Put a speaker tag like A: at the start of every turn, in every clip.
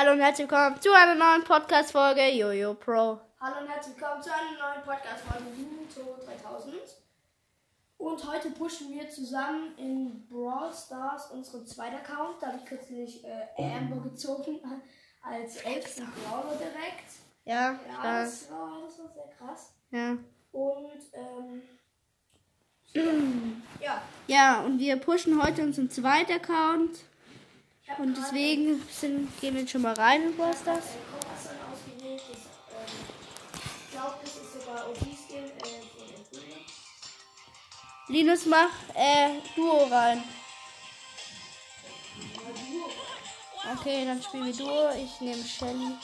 A: Hallo und herzlich willkommen zu einer neuen Podcast-Folge Jojo Pro.
B: Hallo und herzlich willkommen zu einer neuen Podcast-Folge Juto 3000. Und heute pushen wir zusammen in Brawl Stars unseren zweiten Account. Da habe ich kürzlich äh, Amber gezogen als 11. Brawler direkt.
A: Ja,
B: Ja, das war, das war sehr krass.
A: Ja.
B: Und ähm, ja,
A: ja, und wir pushen heute unseren zweiten Account. Und deswegen sind, gehen wir jetzt schon mal rein.
B: Das, glaube, das ist Brüdern.
A: Linus, mach äh, Duo rein. Okay, dann spielen wir Duo. Ich nehme Shelly.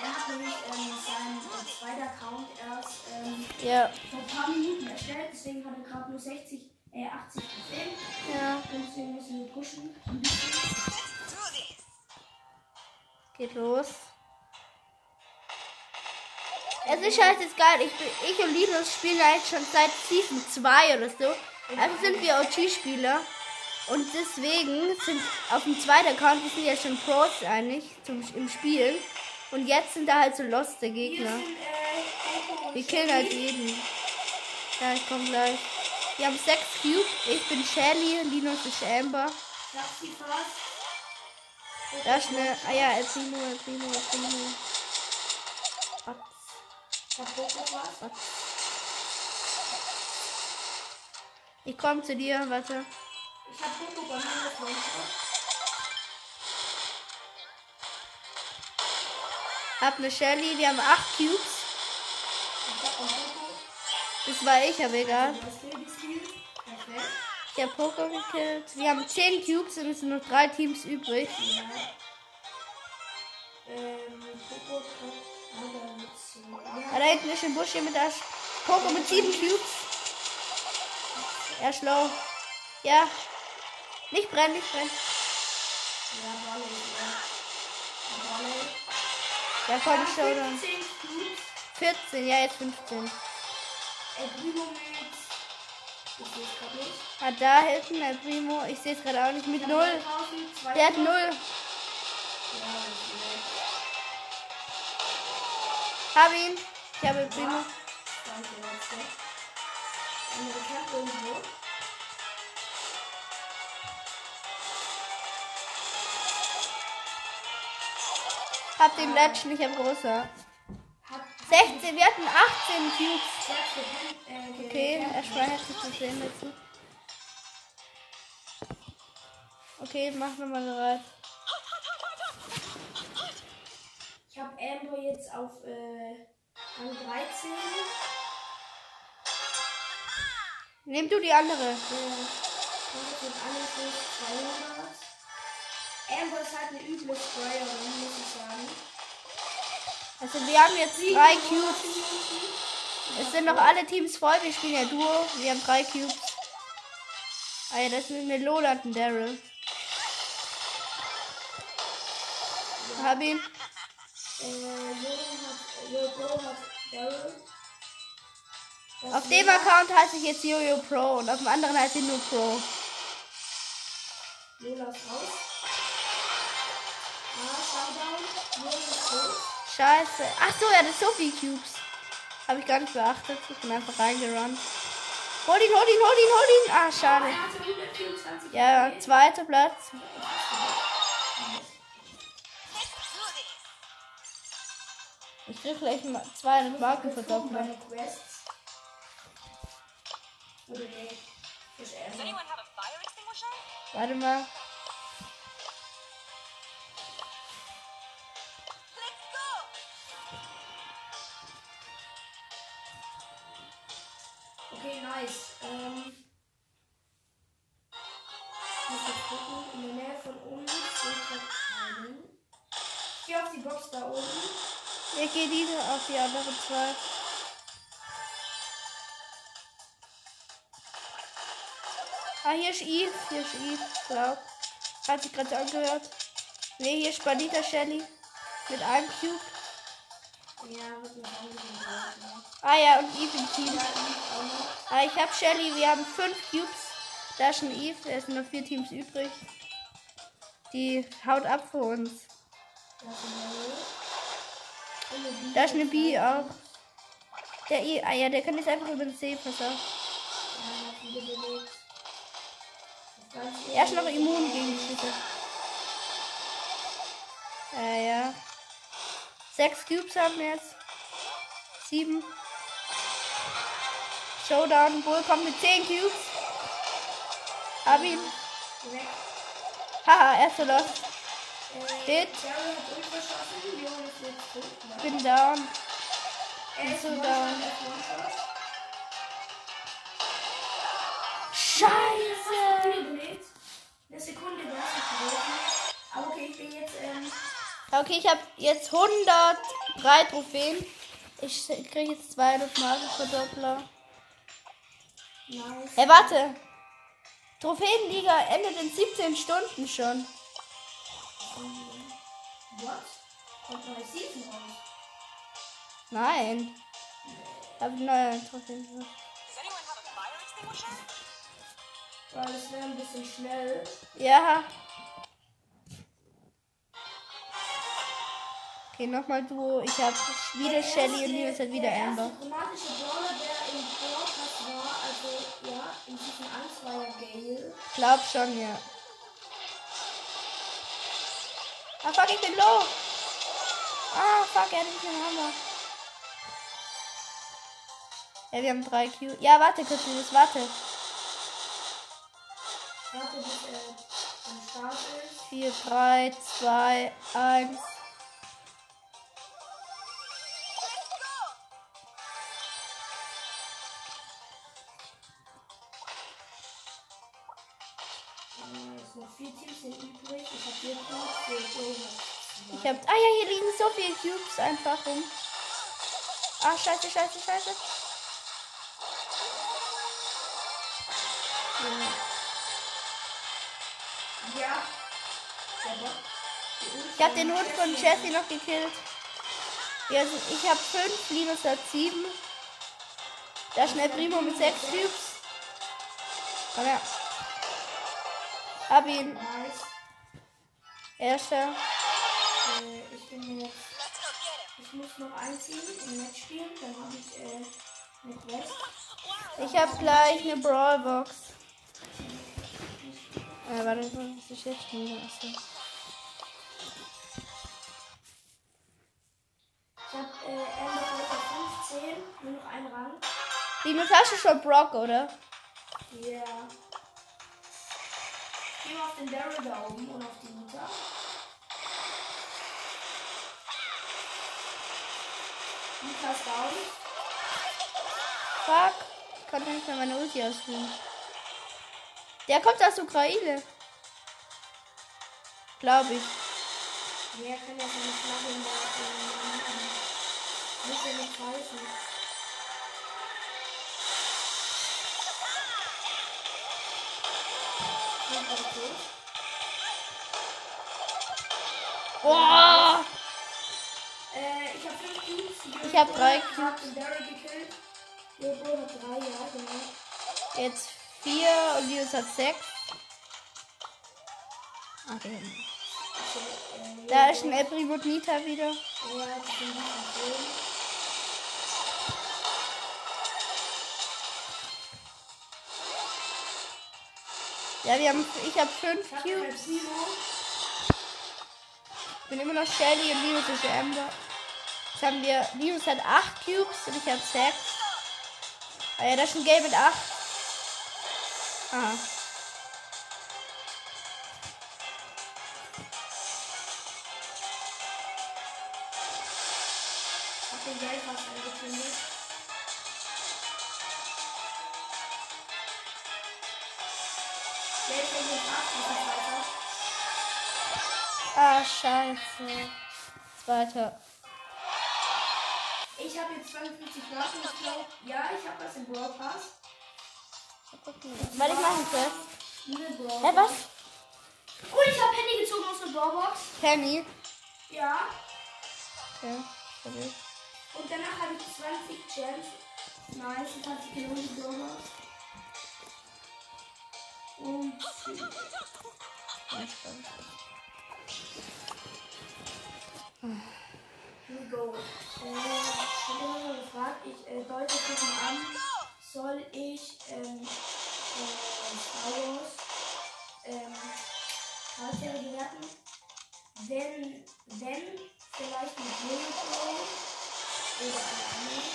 B: Er hat nämlich ähm, seinen äh, zweiten Account erst ähm,
A: Ja,
B: vor ein paar Minuten erstellt, deswegen hat er gerade nur 60, äh, 80 Trophäen.
A: ja,
B: Und deswegen müssen wir pushen.
A: Geht los. Es ist halt jetzt geil. Ich, bin- ich und Linus spielen eigentlich schon seit Season 2 oder so. Also sind wir OG-Spieler. Und deswegen sind auf dem zweiten Account, wir sind ja schon Pros eigentlich zum, im Spielen. Und jetzt sind da halt so loste
B: Wir
A: Gegner.
B: äh,
A: Wir killen halt jeden. Ja, ich komm gleich. Wir haben sechs Cubes. Ich bin Shelly, Linus ist Amber.
B: Schafft sie fast.
A: Da schnell. Ah ja, El Primo, El Primo, El Primo.
B: Fast.
A: ab. Ich komm zu dir, warte.
B: Ich hab One-Shot.
A: Hab ne Shelly, wir haben acht Cubes. Das war ich, aber egal. Ich hab Poker gekillt. Wir haben zehn Cubes und es sind noch drei Teams übrig.
B: Ja. Ähm.
A: Ah, da hinten ist ein Busch hier mit der Poker mit sieben Cubes. Er ist low. Ja. Nicht brennen, nicht brennen.
B: Ja. Ja,
A: komm, Showdown.
B: 15 Cubes.
A: 14, ja, jetzt 15.
B: El Primo mit. Ich sehe es gerade nicht.
A: Ah, da hinten, der Primo. Ich sehe es gerade auch nicht. Mit null. Der hat null. Hab ihn. Ich habe Primo. Hab den letzten, ich habe großer. 16, wir hatten 18 Cubes. Okay, er speichert sich das dazu. Okay, mach nochmal bereit.
B: Ich habe Amber jetzt auf äh, Rang 13.
A: Nimm du die andere.
B: 200. Amber ist halt eine üble Sprayerin, muss ich sagen.
A: Also wir haben jetzt drei Cubes. Es sind noch alle Teams voll. Wir spielen ja Duo. Wir haben drei Cubes. Ah ja, das ist eine Lola und ein Daryl. Hab ihn.
B: Äh,
A: Auf dem. Account heiße ich jetzt Jojo Pro und auf dem anderen heiße ich nur Pro.
B: Lola ist raus.
A: Scheiße. Ach so, er hat so viele Cubes. Habe ich gar nicht beachtet. Ich bin einfach reingerannt. Hol ihn, hol ihn, hol ihn, hol ihn. Ah, schade.
B: Hatte 124
A: Ja, zweiter Platz. Ich krieg gleich mal 200 Marken verdoppeln.
B: meine Quests. Okay, nice. Ähm. Ich muss jetzt gucken. In der Nähe von uns ich grad keinen. Ich gehe auf die Box da oben.
A: Ich gehe diese auf die anderen zwei. Ah, hier ist Eve. Hier ist Eve. Glaub. Hat sich gerade angehört. Ne, hier ist Banita Shelly. Mit einem Cube. Ah ja, und Eve im Team. Ah, ich hab Shelly. Wir haben fünf Cubes. Da ist ein Eve. Es sind noch vier Teams übrig. Die haut ab für uns.
B: Da ist eine B.
A: Da ist eine B auch. Der I, ah ja, der kann jetzt einfach über den See passen. Er ist noch immun gegen die Schüsse. Ja, ja. Sechs Cubes haben wir jetzt. Sieben. Showdown. Bull kommt mit zehn Cubes. Hab ihn. Haha, er ist so lost.
B: Ne?
A: Bin down.
B: Ist
A: so down. Scheiße.
B: Eine Sekunde, du hast nicht getroffen. Aber okay, ich bin jetzt, ähm,
A: Okay, ich habe jetzt 103 Trophäen. Ich kriege jetzt zwei Markenverdoppler.
B: nice.
A: Hey, warte. Trophäenliga endet in 17 Stunden schon.
B: Raus.
A: Nein. Ich habe neue Trophäen.
C: Does anyone have a fire extinguisher?
B: Weil es wäre ein bisschen schnell.
A: Ja. Okay, nochmal Duo. Ich habe wieder Shelly und Nils hat wieder
B: der
A: Amber.
B: erste chromatische Brawler, der im Broadcast war, also ja, in Season 1 war ja Gale.
A: Glaub schon, ja. Ah, fuck, ich bin low. Ah, fuck, er hat nicht den Hammer. Ja, wir haben drei Q. Ja, warte kurz, Nils, warte.
B: Warte, bis er am Start ist.
A: 4, 3, 2, 1.
B: vier Teams sind übrig. Ich habe vier hat zwei.
A: Ich hab. Ah ja, hier liegen so viele Cubes einfach rum. Ah, scheiße, scheiße, scheiße.
B: Ja.
A: Ich hab den Hund von Jesse noch gekillt. Ja, also ich hab 5, Linus hat 7. Da schnell Primo mit 6 Cubes. Komm her. Hab ihn.
B: Nice.
A: Erster.
B: Äh, ich bin jetzt. Ich muss noch einziehen im Match spielen. Dann habe ich äh, eine Quest.
A: Ich hab gleich eine Brawlbox. Äh, warte, was ist jetzt wieder? Achso.
B: Ich habe äh, Folge 15. Nur noch einen Rang.
A: Hast du schon Brock, oder?
B: Ja. Geh mal auf den Daryl da oben und auf die Mutter. Lukas down.
A: Fuck. Ich konnte nicht mehr meine Ulti ausführen. Der kommt aus Ukraine. Glaube ich.
B: Wer kann ja seine Flagge in der äh, ja nicht heißen.
A: Boah!
B: Äh, ich habe fünf Cubes.
A: Ich hab drei
B: Ich hab den Daryl gekillt. Jobo hat drei, ja, genau.
A: Jetzt vier und Linus hat sechs. Okay.
B: Also, äh,
A: Da ist ein El Primo Nita wieder.
B: Ja, die sind
A: Ja, wir haben, ich habe fünf Cubes. Ich bin immer noch Shelly und Linus ist Amber. Jetzt haben wir, Linus hat acht Cubes und ich habe sechs. Ah ja, das ist ein Game mit acht. Aha. Ah, scheiße. Zweiter.
B: Ich habe jetzt 52 Waffen, ich glaube, ja, ich habe was im Brawl Pass.
A: Warte, ich mache einen Quest.
B: Diese Brawl
A: Hä, was?
B: Oh, ich habe Handy gezogen aus der Brawlbox.
A: Penny.
B: Ja.
A: Okay. okay.
B: Und danach habe ich 20 Gems. Nice, und hat sich gelohnt, die Brawlbox. Und Here go. Äh, gefragt, ich äh, deute nochmal an. Soll ich ähm, äh, Star ähm, Charaktere bewerten? Wenn, wenn, vielleicht mit Unicorn oder eine andere.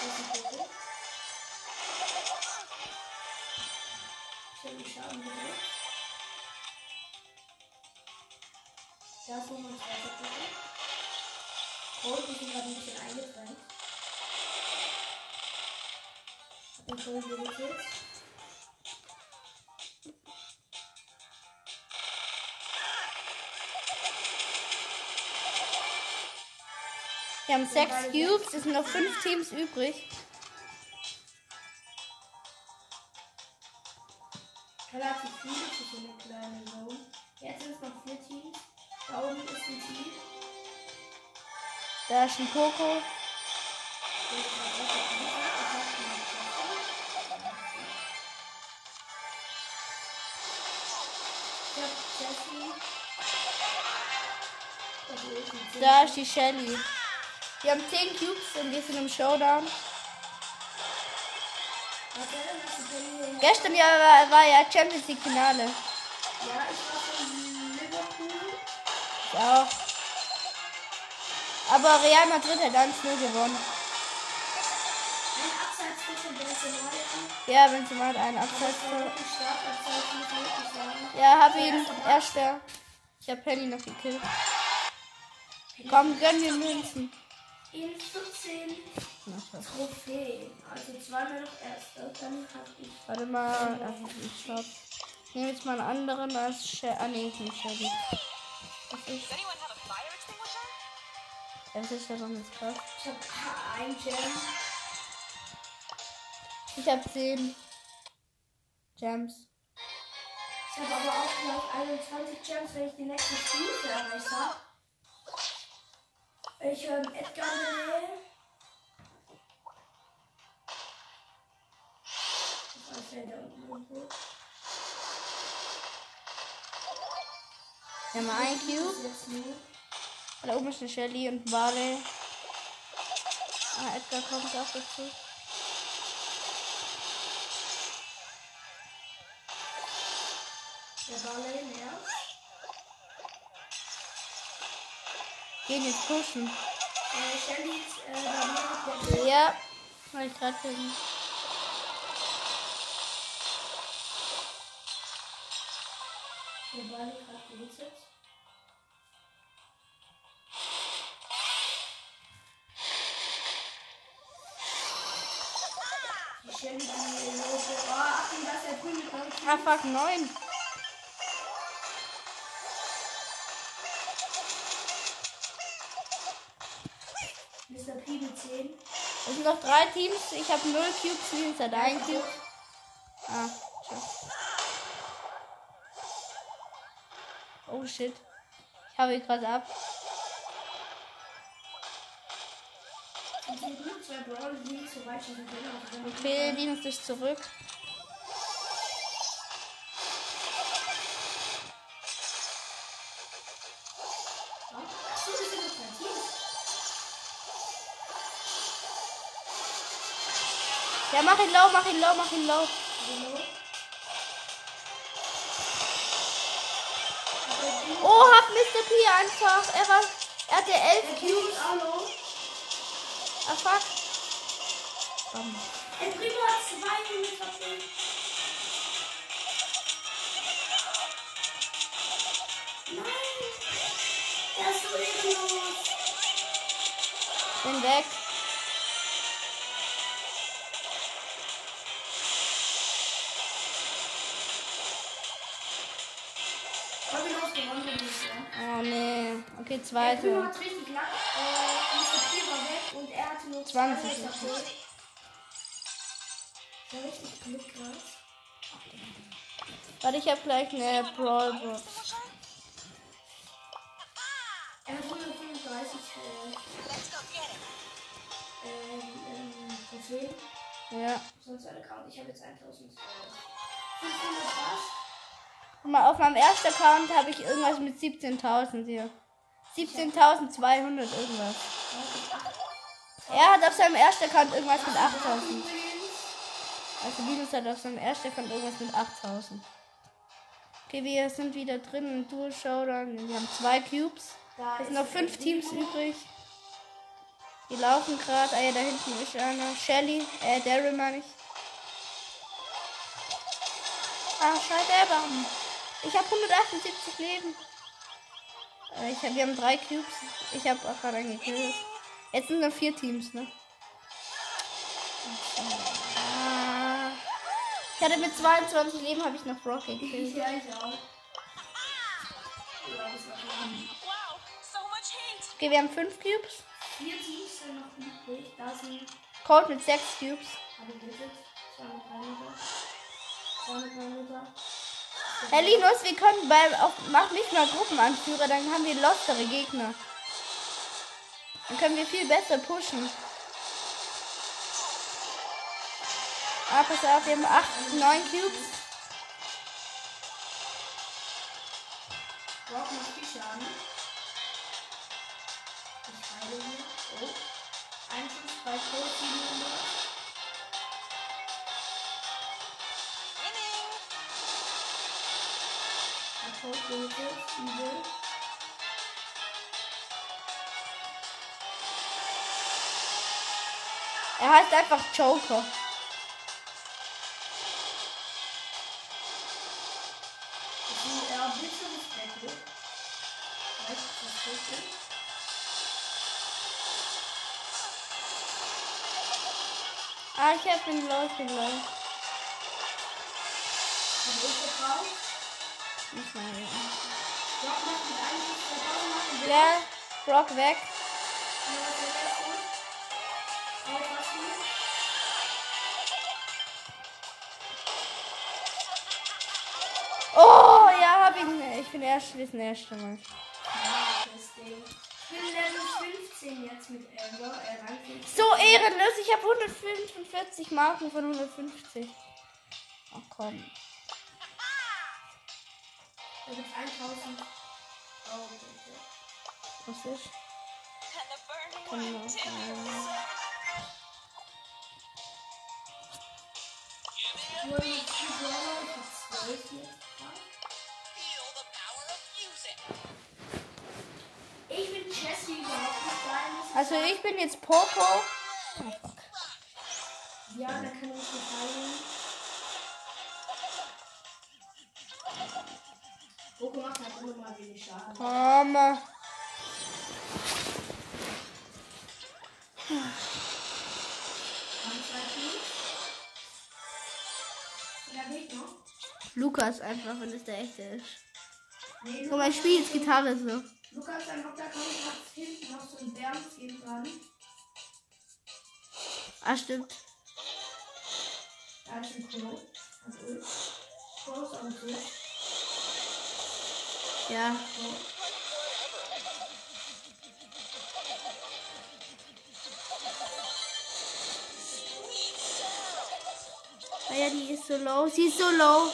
B: Das ist okay. Ich habe gedrückt. Da ist nochmal ein zweiter Cold, die sind gerade ein bisschen eingetrennt. Hab den Cold gerettet.
A: Wir haben sechs Cubes, es sind noch fünf Teams übrig.
B: Relativ viele für so eine kleine Zone. Jetzt sind es noch vier Teams. Da oben ist ein Team.
A: Da ist ein Poco. Da ist die Shelly. Wir haben 10 Cubes und wir sind im Showdown. Gestern ja war, war ja Champions League Finale.
B: Ja, ich war von Liverpool.
A: Auch. Aber Real Madrid hat 1-0 gewonnen. Ja, Benzema hat einen
B: Das
A: Abseits.
B: ich.
A: Ja, hab ihn. Erster. Ich hab Penny noch gekillt. Komm, gönn mir Münzen.
B: In 14
A: Na, schau.
B: Trophäen. Also zweimal noch Erster. Dann hab ich
A: Warte mal. Also ich. Ich nehme jetzt mal einen anderen als Shelly. Ah, nee, ist nicht Shelly. Das ist, das ist ja noch nicht krass.
B: Ich hab ein Gem.
A: Ich hab 10 Gems.
B: Ich habe aber auch gleich 21 Gems, wenn ich die nächste Stufe erreicht habe. Ich höre Edgar der Nähe. Auf alle Fälle da unten irgendwo.
A: Wir haben ein Cube. Da oben ist eine Shelly und Barley. Ah, Edgar kommt auch dazu.
B: Der Barley mehr.
A: Gehen jetzt pushen.
B: Äh, Shelly ist äh, bei mir
A: Ja, weil ich gerade bin.
B: Der Barley gerade gewitzelt. Shelly, die Logo. Oh, Achtung, das ist der grüne Kampf.
A: Ah, fuck, 9.
B: Mr. P mit 10.
A: Es sind noch drei Teams. Ich habe 0 Cubes, Linus hat ein Cube. Ah, tschüss. Oh shit. Ich habe ihn gerade ab. Okay, Linus ist zurück. Ja, mach ihn low, mach ihn low, mach ihn low. Oh, hat Mr. P einfach. Er, war, er hatte 11
B: Cube.
A: Cubes. Ah, fuck. Bam.
B: El Primo hat zwei Minuten verfehlt. Nein. Er ist so ehrenlos.
A: Bin weg. Oh nee. Okay, zweite.
B: Und er hatte nur
A: 20
B: zwei
A: ist
B: verfehlt. Ja, richtig Glück gerade.
A: Warte, ich hab gleich eine Brawl Box.
C: Extinguisher?
B: Er hat 135 äh,
C: Let's go get it.
B: ähm, ähm, Trophäen.
A: Ja.
B: Sonst ein Account. Ich habe jetzt 1000. Äh, 500 was?
A: Mal auf meinem ersten Account habe ich irgendwas mit 17.000 hier. 17.200 irgendwas. Er hat auf seinem ersten Account irgendwas mit 8.000. Also Linus hat auf seinem ersten Account irgendwas mit 8.000. Okay, wir sind wieder drin im Dual Showdown. Wir haben zwei Cubes. Es sind noch fünf Teams übrig. Die laufen gerade. Ah ja, da hinten ist einer. Shelly, äh, Daryl meine ich. Ah, scheiße, Baum. Ich habe 178 Leben. Äh, ich hab, wir haben drei Cubes. Ich habe auch gerade einen gekillt. Jetzt sind noch vier Teams, ne? Ich hatte mit 22 Leben habe ich noch Brock gekillt.
B: Ja, ich auch.
A: Okay, wir haben fünf Cubes.
B: Vier Teams sind noch übrig. Da sind
A: Colt mit sechs Cubes.
B: alle Gittet. 203 Meter. 203 Meter.
A: Herr Linus, wir können bei auf, mach mich mal Gruppenanführer, dann haben wir lostere Gegner. Dann können wir viel besser pushen. Ah, pass auf, wir haben 8, 9 Cubes.
B: Brock macht viel Schaden. Ich heile hier. Oh. Ein Schuss bei Code 700.
C: Winning.
B: Bei Code
A: Er heißt einfach Joker. Ah, ich hab ihn los, bin los. Nicht mal. Ja, Brock weg. Bin erst, sind erster Mal.
B: Ich bin Level 15 jetzt mit. Er jetzt.
A: So ehrenlos, ich habe 145 Marken von 150. Ach komm.
B: Da gibt's 1000. Oh, bitte.
A: Was ist?
C: And
B: Ich bin Jessie überhaupt nicht geil.
A: Also ich bin jetzt Poco.
B: Ja, da kann ich mich heilen. Boko macht halt immer mal wenig Schaden. Gegner.
A: Lukas einfach, wenn es der echte ist.
B: Nee,
A: Guck mal, ich spiele jetzt Gitarre so.
B: Lukas, dein Hauptaccount hat hinten noch so ein Bärenskin dran.
A: Ah, stimmt.
B: Da ist ein. Und Ult. Crow ist am Ult.
A: Ja.
B: So.
A: Ah ja, die ist so low. Sie ist so low.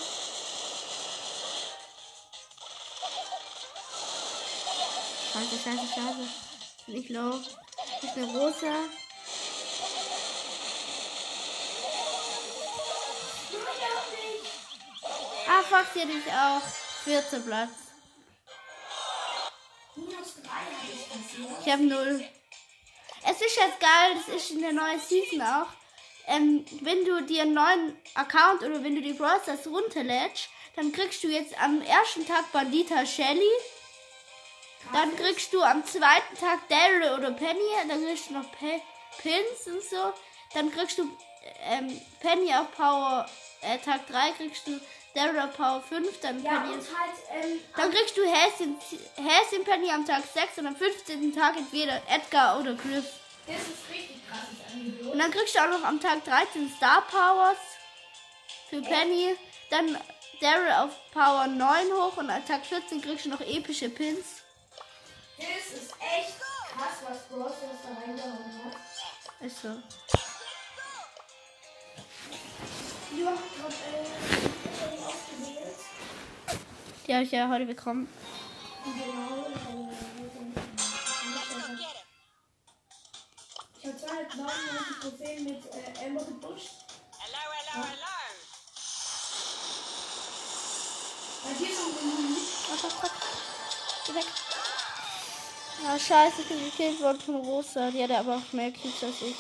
A: Scheiße, scheiße, scheiße. Nicht low. Das ist eine rosa. Ah, fuck, hat mich auch. 14 Platz.
B: Minus 3 habe ich.
A: Ich habe null. Es ist jetzt geil, das ist in der neuen Season auch. Ähm, wenn du dir einen neuen Account oder wenn du die Brawl Stars runterlädst, dann kriegst du jetzt am ersten Tag Bandita Shelly. Dann kriegst du am zweiten Tag Daryl oder Penny. Dann kriegst du noch Pe Pins und so. Dann kriegst du ähm, Penny auf Power äh, Tag 3 kriegst du Daryl auf Power 5. Dann
B: Ja,
A: Penny
B: halt, ähm,
A: dann kriegst du Häschen, Häschen Penny am Tag 6 und am 15. Tag entweder Edgar oder Griff.
B: das ist richtig krasses Angebot.
A: Und dann kriegst du auch noch am Tag 13 Star Powers für Penny. Dann Daryl auf Power 9 hoch und am Tag 14 kriegst du noch epische Pins.
B: Das ist echt krass, was Bros da reingehauen hat.
A: Ist so.
B: Hast gerade äh, ausgewählt.
A: Die habe ich ja heute bekommen.
B: Genau. äh, Ich habe 299 Trophäen mit äh, Amber gepusht.
C: Hello, hello, hello.
B: Bei dir schon genug.
A: Ach, fuck, fuck. Geh weg. Ah, scheiße, ich bin gekillt worden von Rosa. Die hatte aber auch mehr Cubes als ich.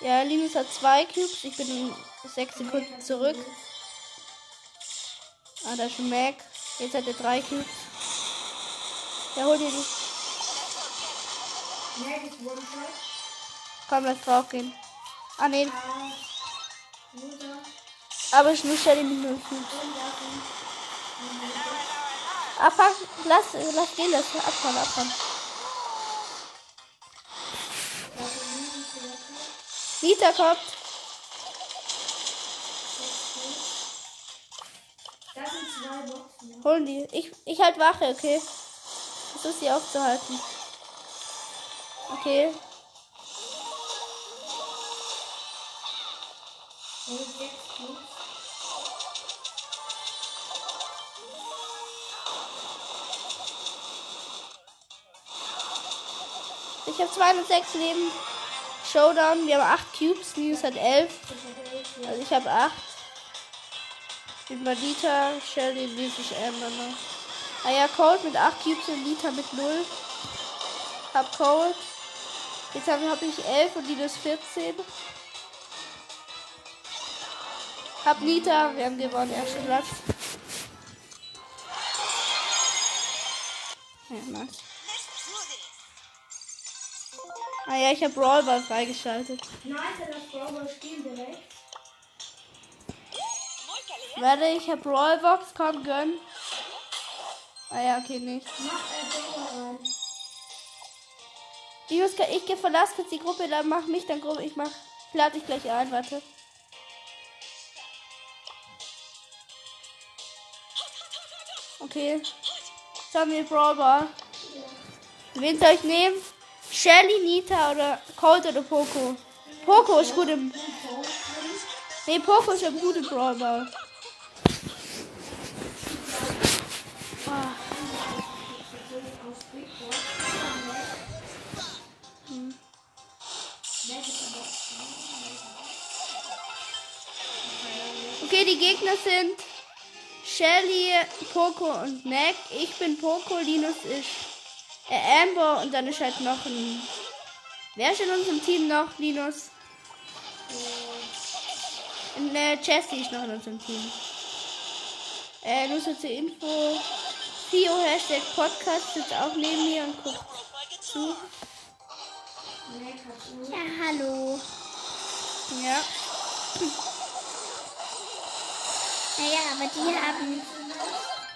A: Ja, Linus hat zwei Cubes. Ich bin in sechs Sekunden zurück. Ah, da ist schon Mac. Jetzt hat er drei Cubes. Ja, hol dir die.
B: Mag ist One-Shot.
A: Komm, lass drauf gehen. Ah, nee.
B: Ah.
A: Aber ich muss ja die.
B: Und Waffen.
A: Abfahren. Lass, lass gehen, lass abfahren, abfahren. Nita kommt. Holen die. Ich, ich halt Wache, okay? Versuch sie aufzuhalten. Okay.
B: Und
A: Ich habe 206 Leben. Showdown. Wir haben 8 Cubes. Linus hat 11.
B: Ich habe elf. Ja.
A: Also ich habe 8. Mit Madita, Shelly, Lizzie, Amber noch. Ah ja, Cold mit 8 Cubes und Nita mit 0. Hab Cold. Jetzt habe hab ich 11 und Linus 14. Hab Nita, wir haben gewonnen, erster Platz. Ja, nice. Ah ja, ich habe Brawlball freigeschaltet.
B: Nice, das Brawl Spiel direkt.
A: Warte, ich habe Brawlbox, komm, gönn. Ah ja, okay, nicht.
B: Mach äh.
A: Ich, muss, ich geh- verlasse kurz die Gruppe, dann mach mich dann Gruppe. Ich mach, ich lade dich gleich ein, warte. Okay. Jetzt haben wir Brawlball. Wen soll ich nehmen? Shelly, Nita oder Colt oder Poco? Poco ist gut im. Nee, Poco ist ja gut im Brawlball. Ah, Okay, die Gegner sind Shelly, Poco und Mac. Ich bin Poco, Linus ist äh, Amber und dann ist halt noch ein. Wer ist in unserem Team noch, Linus? Und, äh, Jessie ist noch in unserem Team. Äh, nur so zur Info. Theo Hashtag Podcast sitzt auch neben mir und guckt zu. Ja, hallo. Ja.
D: Naja, aber die haben.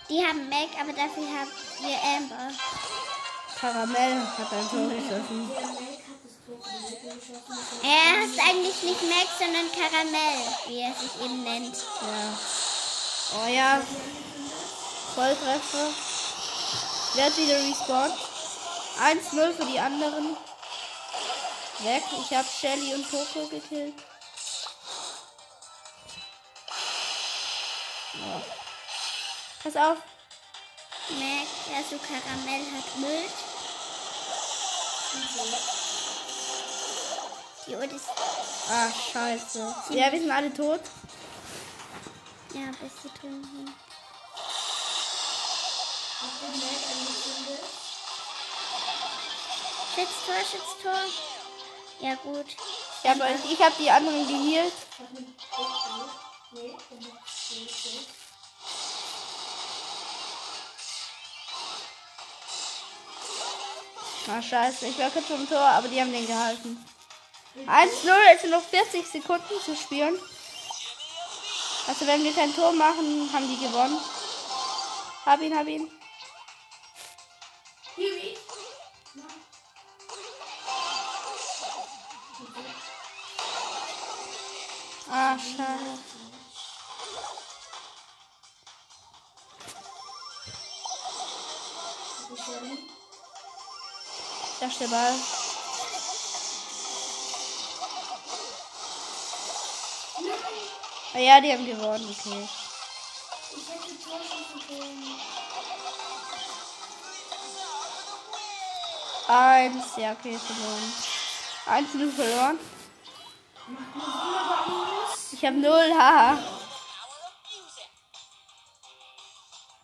D: Die haben Mac, aber dafür haben wir Amber.
A: Karamell hat ein Tor geschossen.
D: Er ist eigentlich nicht Mac, sondern Karamell, wie er sich eben nennt.
A: Ja. Oh ja. Volltreffer. Wer hat wieder respawned? 1-0 für die anderen. Weg. Ich habe Shelly und Poco gekillt. Pass auf.
D: Mac, also Karamell hat Müll. Die Uhr ist.
A: Ah, scheiße. Ja, wir sind alle tot.
D: Ja, sie.
B: Hat der Mag angezündet?
D: Schütztor, Schütztor. Ja, gut.
A: Ich habe ich hab die anderen geheilt.
B: Nee, Box.
A: Ah, scheiße. Ich war kurz vom Tor, aber die haben den gehalten. 1-0, es sind noch 40 Sekunden zu spielen. Also wenn wir kein Tor machen, haben die gewonnen. Hab ihn, hab ihn. Ah, schade. Da der Ball. Ah ja, die haben gewonnen, okay. Eins. Ja, okay, verloren. Eins nur verloren. Ich habe null, haha.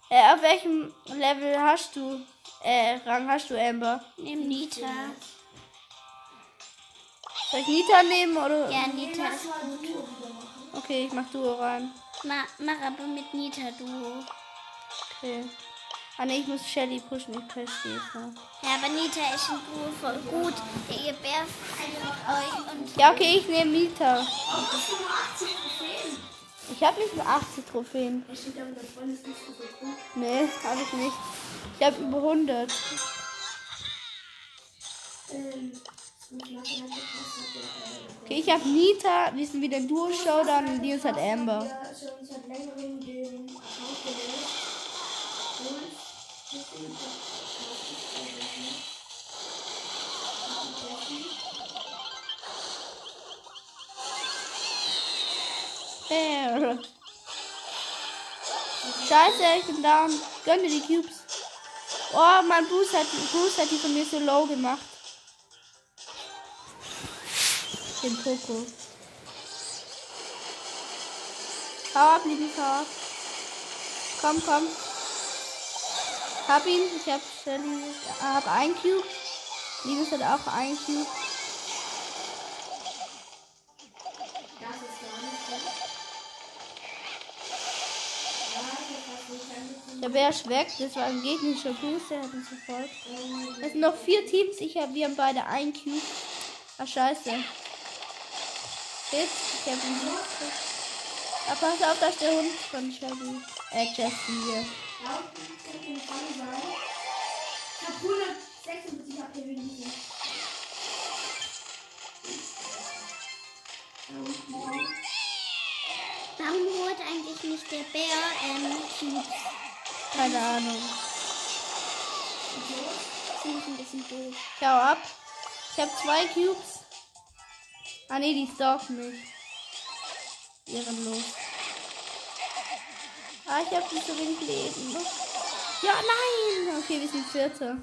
A: Äh, auf welchem Level hast du, äh, Rang hast du, Amber?
D: Nimm Nita.
A: Soll ich Nita nehmen oder?
D: Ja, Nita ist gut.
A: Okay, ich mach Duo rein.
D: Ma mach aber mit Nita Duo.
A: Okay. Ah ne, ich muss Shelly pushen, ich es noch.
D: Ja, aber Nita ist ein Duo voll gut. Der Bär euch und
A: Ja, okay, ich nehme Nita.
B: Oh, das sind nur 80 Trophäen.
A: Ich habe nicht nur 80 Trophäen.
B: Da steht da mit der Freundesliste so drin.
A: Nee, habe ich nicht. Ich habe über 100.
B: Ähm, ich.
A: Okay, ich habe Nita. Wir sind wieder im Duo-Showdown und Nils hat Amber. Scheiße, ich bin down. Gönn dir die Cubes. Oh, mein Bruce hat, Bruce hat die von mir so low gemacht. Den Poco. Hau ab, lieben Hau. Komm, komm. Hab ihn. Ich hab. Hab ein Cube. Linus hat auch ein Cube. Der Bär weg. Das war ein gegnerischer Boost. Der hat uns verfolgt. Es sind noch vier Teams. Ich hab, wir haben beide ein Cube. Ach, scheiße. Jetzt, ich hab ihn nicht. Ah, pass auf, da ist der Hund von Shelly. Äh, Jessie hier.
B: Ich hab 176 HP wenigstens.
D: warum holt eigentlich nicht der Bär ähm, Cubes?
A: Keine Ahnung.
D: Das finde ich ein bisschen doof.
A: Ich hau ab. Ich hab zwei Cubes. Ah, nee, die stalken mich. Ehrenlos. Ah, ich hab nicht so wenig Leben. Ja, nein! Okay, wir sind Vierte.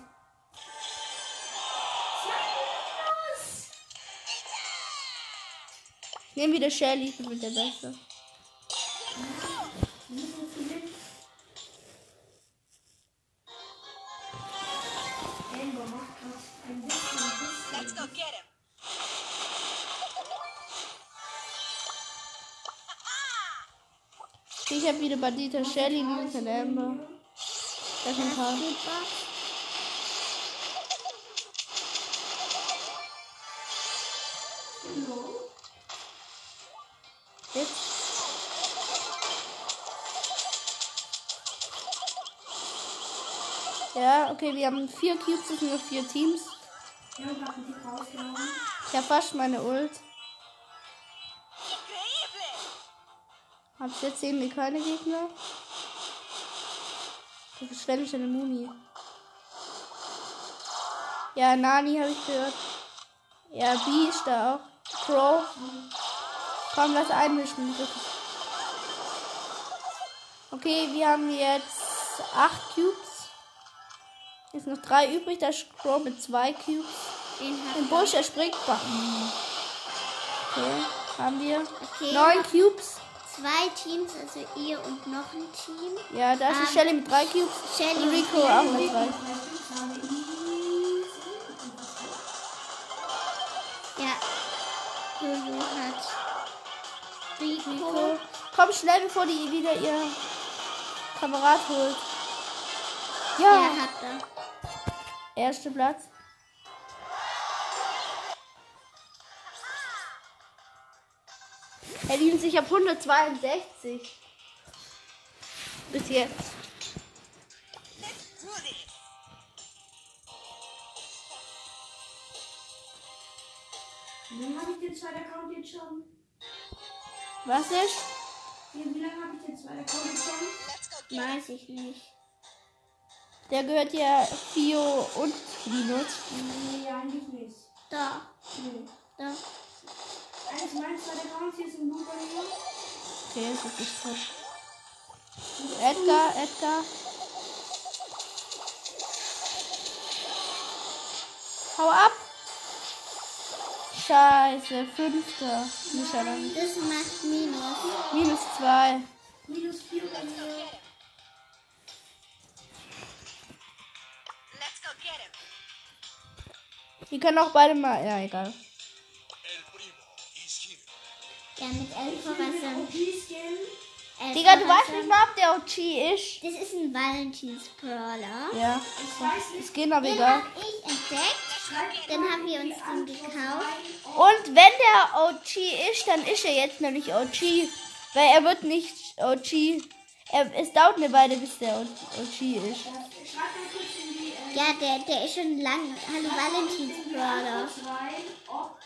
A: Ich nehme wieder Shelly, ich bin der Beste. Bandita Shelly, Linus und Amber. Das sind ein paar. Jetzt. Ja, okay, wir haben vier Cubes, es sind nur vier Teams. Ich habe fast meine Ult. Hab jetzt sehen wir keine Gegner. Du verschwendest eine Muni. Ja, Nani habe ich gehört. Ja, B ist da auch. Crow. Komm, lass einmischen. Okay, wir haben jetzt acht Cubes. Jetzt noch drei übrig. Da ist Crow mit zwei Cubes.
D: Den
A: Im Busch, er springt. Okay, haben wir.
D: Okay.
A: Neun Cubes.
D: Zwei Teams, also ihr und noch ein Team.
A: Ja, da ist die
D: Ähm,
A: Shelly mit drei Cubes.
D: Shelly
A: Und Rico auch mit drei.
D: Ja. Lulu hat Rico.
A: Rico. Komm schnell, bevor die wieder ihr Kamerad holt. Ja,
D: Ja, hat er.
A: erster Platz. Er dient sich auf 162. Bis jetzt.
B: Wie lange habe ich den zweiten Account jetzt schon?
A: Was ist?
B: Wie, lange habe ich den zweiten Account jetzt schon?
D: Weiß ich nicht.
A: Der gehört ja Fio und Linus.
B: Nee, eigentlich nicht.
D: Da,
B: Nee.
D: da.
B: Eines meiner zweiten Accounts hier ist ein Blue bei mir.
A: Okay, ist nicht top. Edgar, Edgar. Hau ab. Scheiße, fünfter. Nicht allein.
D: Das macht Minus.
A: Minus zwei.
B: Minus 4 bei mir.
A: Die können auch beide mal. Ja, egal.
D: Ja, mit El Corazon. El
A: Digga, du weißt nicht mal, ob der OG ist.
D: Das ist ein Valentins-Brawler.
A: Ja.
B: Ich weiß nicht.
A: Skin aber
D: Den
A: egal.
D: habe ich entdeckt. Dann haben wir uns den gekauft.
A: Und wenn der OG ist, dann ist er jetzt nicht OG. Weil er wird nicht OG. Er, es dauert eine Weile, bis der OG ist.
B: Äh,
D: Ja, der, der ist schon lang. Hallo Valentins-Brawler.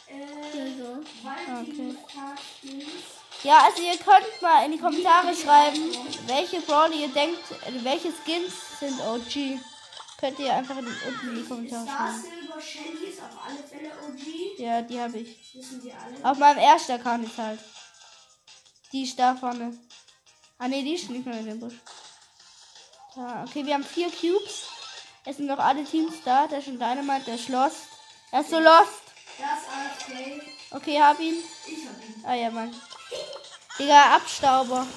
B: Antwort rein, ob äh,
D: So, so.
B: Valentinstag-Skins
A: Ja, also ihr könnt mal in die Kommentare schreiben, welche Brawler ihr denkt, äh, welche Skins sind OG. Könnt ihr einfach in, unten in die Kommentare schreiben.
B: Silver Shelly ist auf alle Fälle OG.
A: Ja, die habe ich. Auf meinem ersten Account ist halt. Die ist da vorne. Ah ne, die ist nicht mehr in dem Busch. Da, okay, wir haben vier Cubes. Es sind noch alle Teams da. Der ist schon Dynamite, der ist lost. Er ist so lost.
B: Das AFK.
A: Okay, hab ihn.
B: Ich hab ihn.
A: Ah ja, Mann. Digga, Abstauber.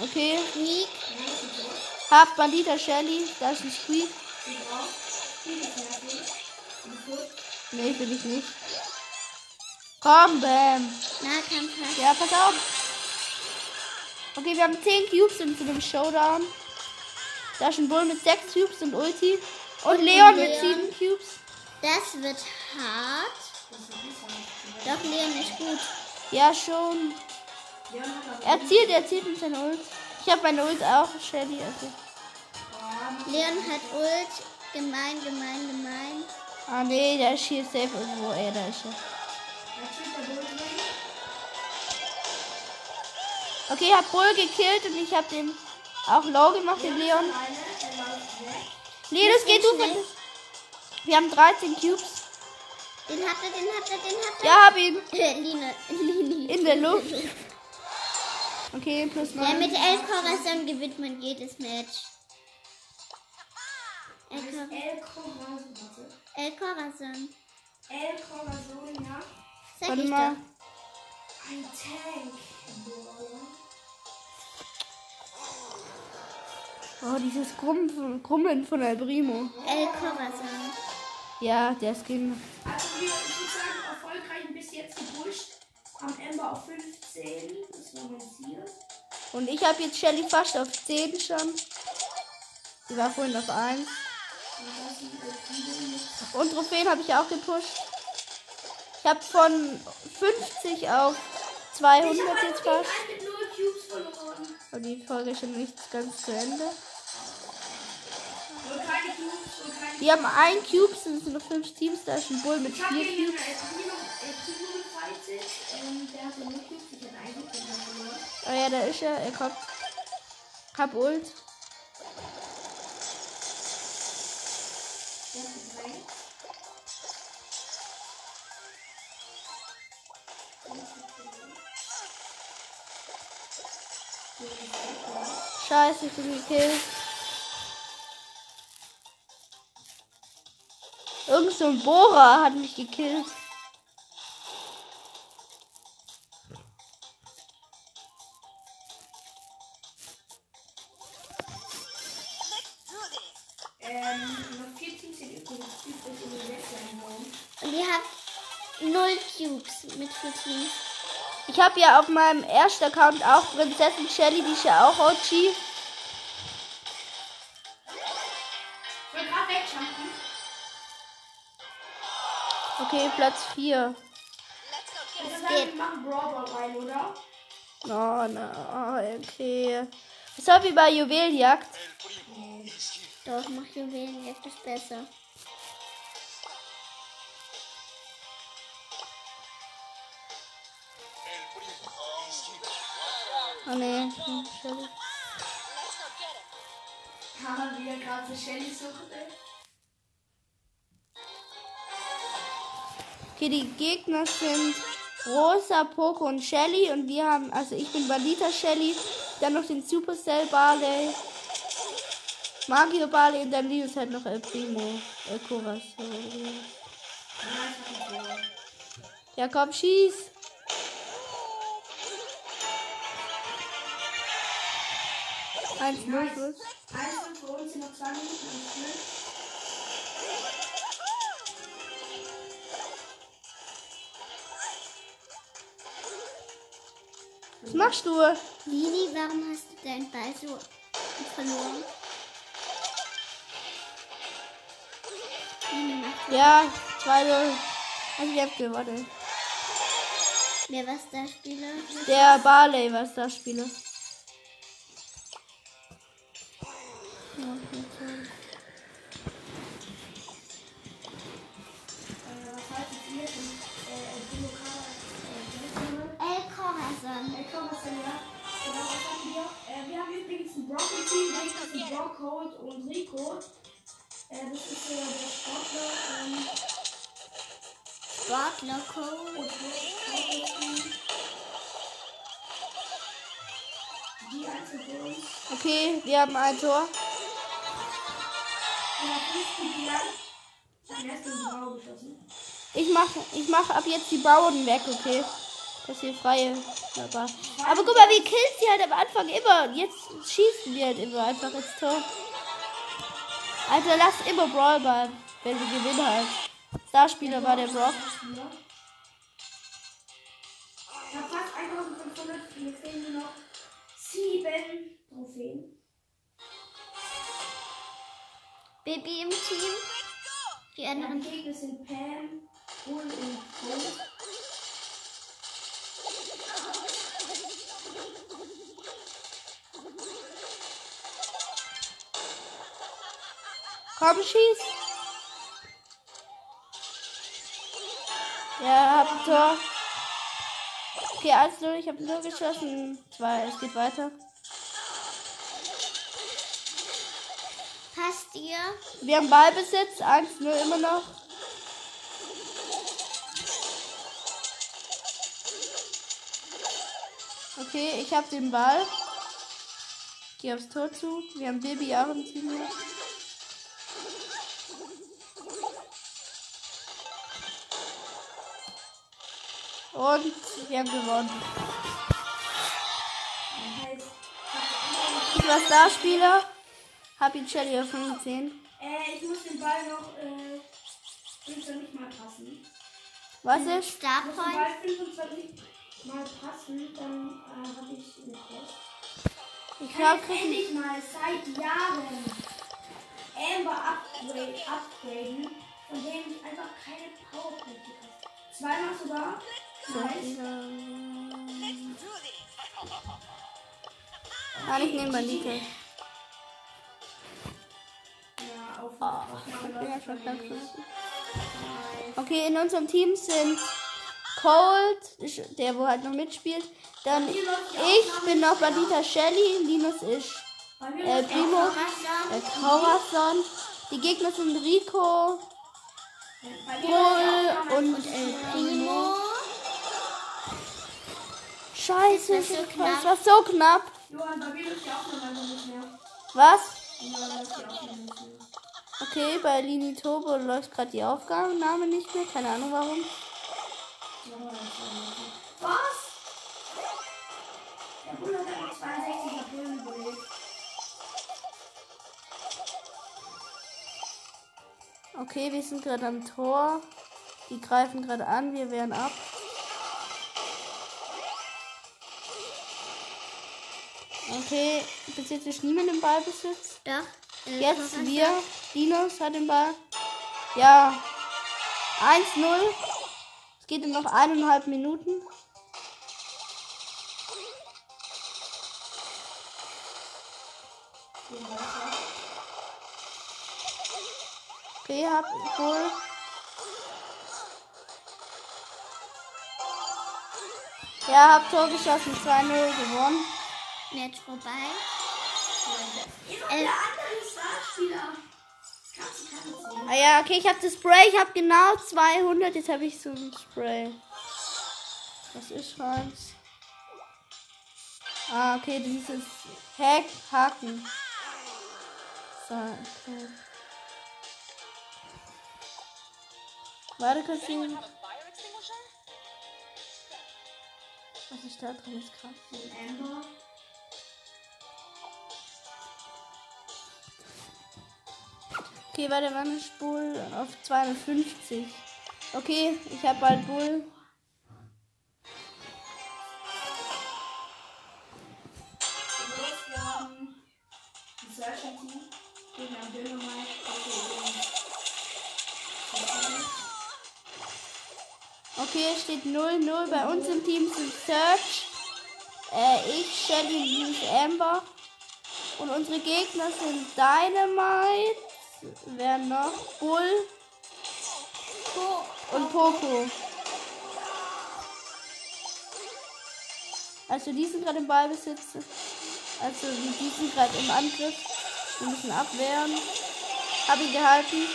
A: Okay.
D: Squeak.
A: Hab Bandita Shelly. Da ist ein Squeak.
B: Und.
A: Nee, will ich nicht. Komm, bam.
D: Nahkampf.
A: Ja, pass auf. Okay, wir haben 10 Cubes in einem Showdown. Da ist ein Bull mit 6 Cubes und Ulti. Und, Leon, mit
D: Leon.
A: 7 Cubes.
D: Das wird hart. Doch, Leon ist gut.
A: Ja, schon.
B: Leon
A: Er zielt, er zielt mit seiner Ult. Ich habe meine Ult auch, Shelly. Also.
D: Leon hat Ult. Gemein, gemein, gemein.
A: Ah, nee, der ist hier safe irgendwo. Ey, da ist er. Okay, ich hab Bull gekillt und ich hab den auch low gemacht, den Leon. Linus, geh du von. Wir haben 13 Cubes.
D: Den hat er, den hat er, den hat er.
A: Ja, hab ihn.
D: Lina, Lini.
A: In der Luft. Okay, plus
D: Ja,
A: 9.
D: mit El Corazon gewinnt man jedes Match. El, Cor
B: El Corazon, warte.
D: El Corazon.
B: El Corazon, ja.
D: Sag
A: Warte
D: ich
A: mal.
D: doch.
B: Ein Tank.
A: Oh, dieses Grummeln von El Primo.
D: El Corazon.
A: Ja, der Skin.
B: Wir, ich würde sagen, erfolgreich bis jetzt gepusht. Am Ember auf 15. Das war mein Ziel.
A: Und ich habe jetzt Shelly fast auf 10 schon. Die war vorhin auf 1. Und Trophäen habe ich auch gepusht. Ich habe von 50 auf 200
B: Ich
A: jetzt fast.
B: einen mit 0 Cubes verloren.
A: Und die Folge ist schon nicht ganz zu Ende. Wir haben ein Cube, es sind noch 5 Teams. Da ist ein Bull mit
B: Ich habe
A: 4
B: gegen
A: Cubes.
B: einen Kilo gefightet. Der hatte 0 Cubes. Ich hatte einen Cube verloren.
A: Oh ja, da ist er. Er kommt. Hab Ult. Scheiße, ich bin gekillt. Irgend so ein Bohrer hat mich gekillt.
B: 14.
D: Und ihr habt null Cubes mit vier Teams.
A: Ich habe ja auf meinem ersten Account auch Prinzessin Shelly, die ist ja auch OG. Okay, Platz 4.
C: Let's go get
B: Ich
C: him.
B: würde sagen, wir machen Brawl rein, oder?
A: Oh, no, okay. Das war wie bei Juweljagd.
D: Doch, mach Juwelen, jetzt ist besser.
A: Oh ne, hm, Shelly.
C: Let's go get him.
B: Haha, wie er gerade so Shelly sucht, ey.
A: Okay, die Gegner sind Rosa, Poco und Shelly und wir haben, also ich bin Bandita Shelly dann noch den Supercell Barley. Mario Barley und dann Linus halt noch El Primo. El Corazon. Ja, komm, schieß. Eins, null, Schluss.
B: Eins uns sind noch zwei Minuten
A: Was machst du?
D: Lili, warum hast du deinen Ball so verloren?
A: Ja, 2-0. Also, wir haben gewonnen.
D: Wer was da Spieler?
A: Der Barley war das
B: wir haben ein
A: Tor.
B: Ja, 50 Bilan. Ich geschossen.
A: Ich mach, ab jetzt die Bauern weg, okay? Das hier freie. Aber, aber guck mal, wir killen sie halt am Anfang immer. Jetzt schießen wir halt immer einfach ins Tor. Alter, lass immer Brawl Ball, wenn wir gewinnen halt. Starspieler war der Brock.
D: Baby im Team. Die anderen.
B: Gegner sind Pam, Bull und Cole.
A: Komm, schieß. Ja, hab ein Tor. Okay, 1-0, ich habe nur geschossen. 2, es geht weiter.
D: Ihr?
A: Wir haben Ballbesitz, 1-0 immer noch. Okay, ich habe den Ball. Geh aufs Tor zu. Wir haben Baby auch im Team. Und wir haben gewonnen. Ich war Starspieler. Hab ihn Shelly auf 15.
B: äh, ich muss den Ball noch, äh, 25 Mal passen.
A: Was ist?
B: Ich
D: Star
B: muss den. Ball 25 Mal passen, dann äh, habe ich eine Quest.
A: Ich
B: Kann
A: hab
B: jetzt endlich mal seit Jahren Amber upgrade, upgraden, von dem ich einfach keine Powerpunkte habe. Zweimal sogar. Nice.
A: Nein, ich nehme Bandite. Okay, in unserem Team sind Cold, der wo halt noch mitspielt. Dann ich bin noch Bandita Shelly, Linus ist äh, Primo, äh, Corazon. Die Gegner sind Rico, Bull und
D: El Primo.
A: Scheiße,
D: Das war so
A: das
D: knapp.
A: war so knapp. Was? Okay, bei Lini Turbo läuft gerade die Aufgabenname nicht mehr. Keine Ahnung warum.
B: Was? Der Bull hat einfach 62 Bullen belegt.
A: Okay, wir sind gerade am Tor. Die greifen gerade an, wir wehren ab. Okay, bis jetzt ist niemand im Ballbesitz.
D: Doch. El
A: Jetzt wir. Dinos hat den Ball. Ja. 1-0. Es geht in noch eineinhalb Minuten. Okay, hab wohl. Ja, hab Tor geschossen, 2-0 gewonnen.
D: Jetzt vorbei.
B: Der andere Starspieler.
A: Ah ja, okay, ich habe das Spray, ich habe genau 200, jetzt habe ich so ein Spray. Was ist Hans? Ah, okay, dieses Hack, Haken. So, okay. Warte
C: extinguisher?
A: Was ist da drin? Ist krass. Okay, warte, wann ist Bull auf 250? Okay, ich habe bald Bull. Okay, steht 0-0. Bei uns im Team sind Search, äh, ich, Shelly, und Amber. Und unsere Gegner sind Dynamite. Wer noch? Bull. Und Poco. Also die sind gerade im Ballbesitz. Also die sind gerade im Angriff. Wir müssen abwehren. Hab ihn gehalten.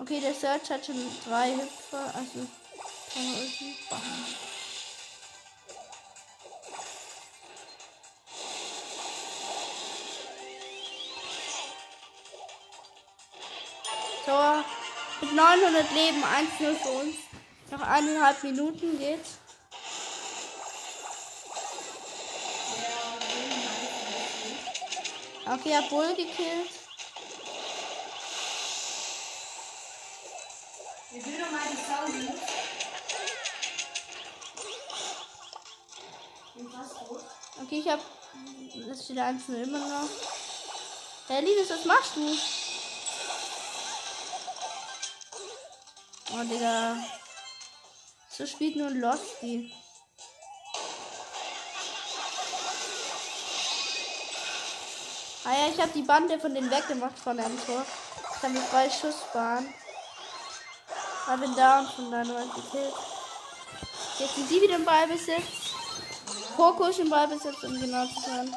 A: Okay, der Search hat schon drei Hüpfer. Also kann man irgendwie. Tor. Mit 900 Leben, 1-0 für uns. Noch eineinhalb Minuten geht's. Okay, hab Bull gekillt.
B: Wir ist saugut. Bin fast tot.
A: Okay, ich hab. Das steht 1 immer noch. Hey, Liebes, was machst du? Oh, Digga. So spielt nur Losty. Ah ja, ich habe die Bande von denen weggemacht von einem Tor. Ich habe freie Schussbahn. Ich bin da und von da nur gekillt. Jetzt sind die wieder im Ballbesitz. Poco ist im Ballbesitz, um genau zu sein.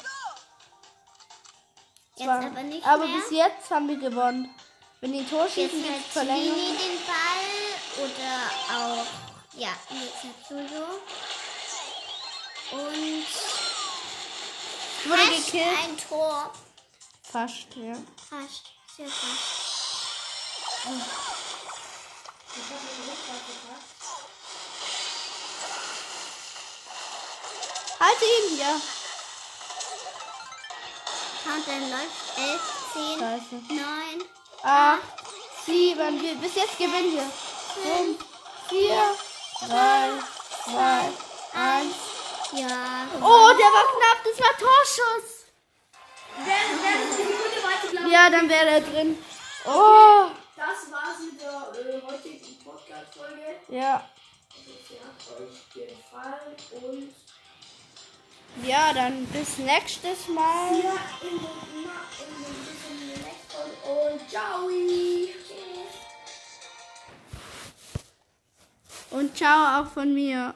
D: Jetzt aber nicht
A: aber
D: mehr.
A: bis jetzt haben wir gewonnen. Wenn die Tor schießen, gibt es Verlängerung.
D: Oder auch, ja, Jojo. Und
A: Wurde
D: fast
A: gekillt.
D: ein Tor.
A: Fast, ja.
D: Fast, sehr fast.
B: Ich hab den Rückfahrt gepackt.
A: Halte ihn, ja.
D: Countdown läuft 11, 10,
A: Scheiße.
D: 9,
A: 8, 7, wir, bis jetzt gewinnen wir. 5, 4, 3, 2, 1.
D: ja.
A: Oh, der war knapp, das war Torschuss. Ja, dann wäre er drin. Oh,
B: Das war's mit der äh, heutigen Podcast-Folge.
A: ja.
B: Ich hoffe, sie hat euch gefallen und
A: Ja, dann bis nächstes Mal.
B: ja, in den, in den, in die nächste Folge und ciao.
A: Und ciao auch von mir.